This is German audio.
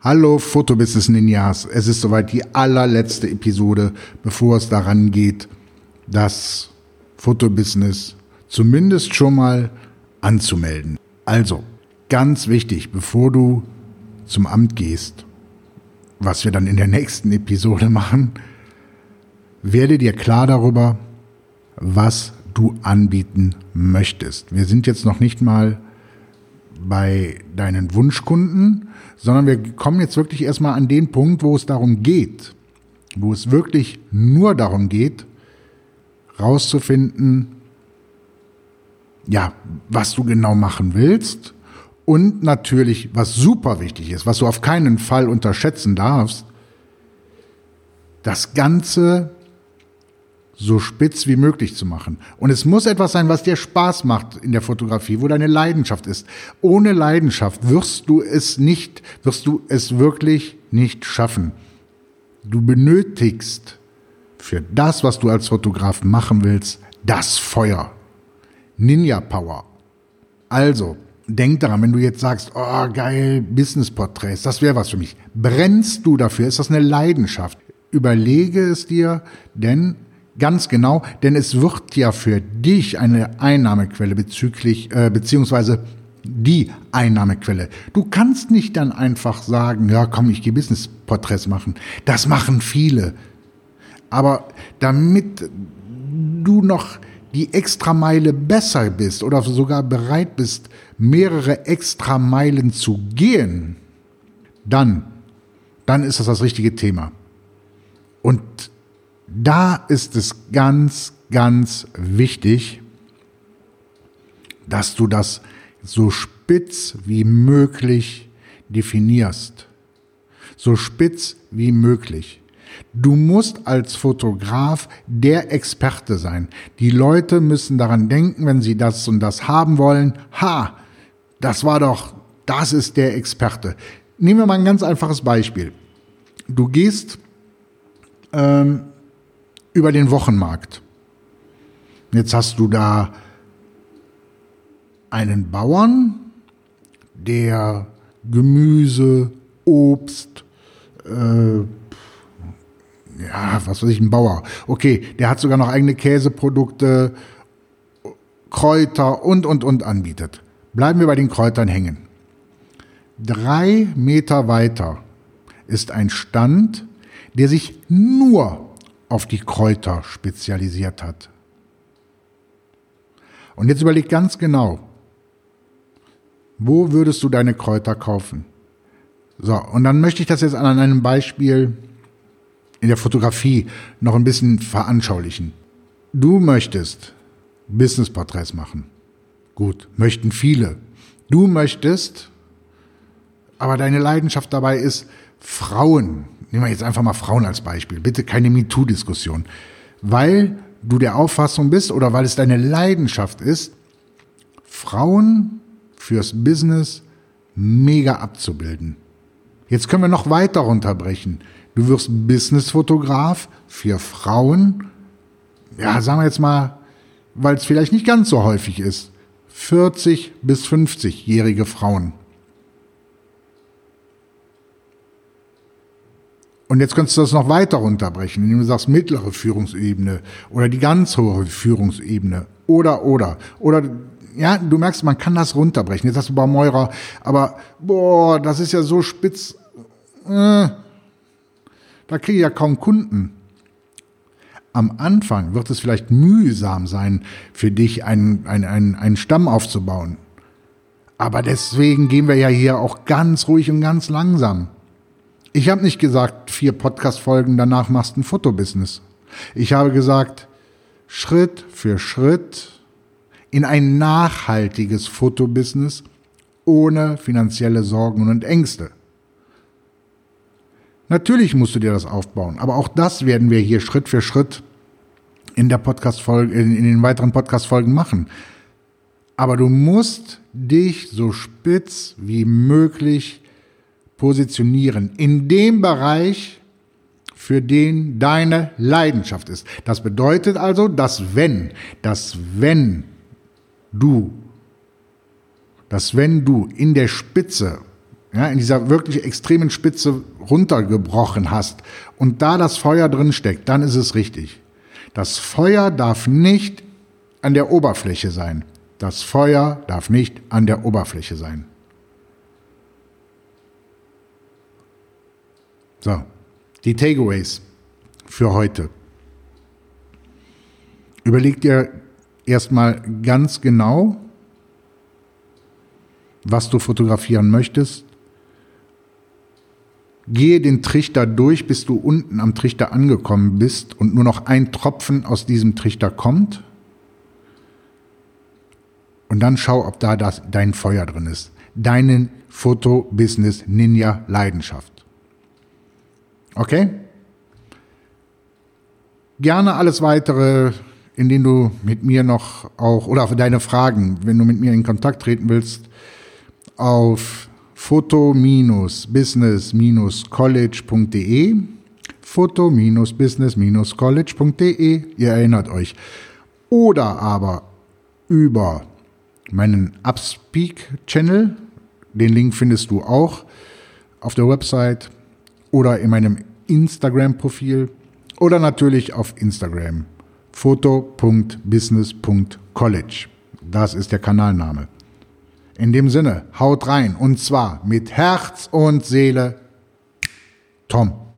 Hallo Fotobusiness Ninjas, es ist soweit die allerletzte Episode, bevor es daran geht, das Fotobusiness zumindest schon mal anzumelden. Also, ganz wichtig, bevor du zum Amt gehst, was wir dann in der nächsten Episode machen, werde dir klar darüber, was du anbieten möchtest. Wir sind jetzt noch nicht mal bei deinen Wunschkunden, sondern wir kommen jetzt wirklich erstmal an den Punkt, wo es darum geht, wo es wirklich nur darum geht, rauszufinden, ja, was du genau machen willst und natürlich, was super wichtig ist, was du auf keinen Fall unterschätzen darfst, das Ganze so spitz wie möglich zu machen. Und es muss etwas sein, was dir Spaß macht in der Fotografie, wo deine Leidenschaft ist. Ohne Leidenschaft wirst du es nicht, wirst du es wirklich nicht schaffen. Du benötigst für das, was du als Fotograf machen willst, das Feuer. Ninja Power. Also, denk daran, wenn du jetzt sagst, oh geil, Business-Porträts, das wäre was für mich. Brennst du dafür? Ist das eine Leidenschaft? Überlege es dir, denn Ganz genau, denn es wird ja für dich eine Einnahmequelle bezüglich, äh, beziehungsweise die Einnahmequelle. Du kannst nicht dann einfach sagen, ja komm, ich gehe Business-Porträts machen. Das machen viele. Aber damit du noch die Extrameile besser bist oder sogar bereit bist, mehrere Extrameilen zu gehen, dann, dann ist das das richtige Thema. Und da ist es ganz, ganz wichtig, dass du das so spitz wie möglich definierst. So spitz wie möglich. Du musst als Fotograf der Experte sein. Die Leute müssen daran denken, wenn sie das und das haben wollen. Ha, das war doch, das ist der Experte. Nehmen wir mal ein ganz einfaches Beispiel. Du gehst ähm, über den Wochenmarkt. Jetzt hast du da einen Bauern, der Gemüse, Obst, äh, ja, was weiß ich, ein Bauer. Okay, der hat sogar noch eigene Käseprodukte, Kräuter und, und, und anbietet. Bleiben wir bei den Kräutern hängen. Drei Meter weiter ist ein Stand, der sich nur auf die Kräuter spezialisiert hat. Und jetzt überleg ganz genau, wo würdest du deine Kräuter kaufen? So, und dann möchte ich das jetzt an einem Beispiel in der Fotografie noch ein bisschen veranschaulichen. Du möchtest Businessporträts machen. Gut, möchten viele. Du möchtest, aber deine Leidenschaft dabei ist, Frauen nehmen wir jetzt einfach mal Frauen als Beispiel, bitte keine MeToo-Diskussion, weil du der Auffassung bist oder weil es deine Leidenschaft ist, Frauen fürs Business mega abzubilden. Jetzt können wir noch weiter runterbrechen. Du wirst Businessfotograf für Frauen, ja, sagen wir jetzt mal, weil es vielleicht nicht ganz so häufig ist, 40 bis 50-jährige Frauen. Und jetzt könntest du das noch weiter runterbrechen, indem du sagst mittlere Führungsebene oder die ganz hohe Führungsebene oder, oder, oder, ja, du merkst, man kann das runterbrechen. Jetzt hast du Baumeurer, aber, boah, das ist ja so spitz, äh, da kriege ich ja kaum Kunden. Am Anfang wird es vielleicht mühsam sein, für dich einen, einen, einen, einen Stamm aufzubauen. Aber deswegen gehen wir ja hier auch ganz ruhig und ganz langsam. Ich habe nicht gesagt, vier Podcast-Folgen, danach machst du ein Fotobusiness. Ich habe gesagt, Schritt für Schritt in ein nachhaltiges Fotobusiness ohne finanzielle Sorgen und Ängste. Natürlich musst du dir das aufbauen, aber auch das werden wir hier Schritt für Schritt in der Podcast Folge, in, in den weiteren Podcast-Folgen machen. Aber du musst dich so spitz wie möglich positionieren in dem Bereich, für den deine Leidenschaft ist. Das bedeutet also, dass wenn, dass wenn du, dass wenn du in der Spitze ja, in dieser wirklich extremen Spitze runtergebrochen hast und da das Feuer drin steckt, dann ist es richtig. Das Feuer darf nicht an der Oberfläche sein. Das Feuer darf nicht an der Oberfläche sein. So, die Takeaways für heute. Überleg dir erstmal ganz genau, was du fotografieren möchtest. Gehe den Trichter durch, bis du unten am Trichter angekommen bist und nur noch ein Tropfen aus diesem Trichter kommt. Und dann schau, ob da das, dein Feuer drin ist. Deinen Foto-Business Ninja Leidenschaft. Okay? Gerne alles weitere, in denen du mit mir noch auch, oder für deine Fragen, wenn du mit mir in Kontakt treten willst, auf foto-business-college.de foto-business-college.de Ihr erinnert euch. Oder aber über meinen Upspeak-Channel, den Link findest du auch auf der Website oder in meinem Instagram-Profil oder natürlich auf Instagram foto.business.college. Das ist der Kanalname. In dem Sinne, haut rein und zwar mit Herz und Seele. Tom.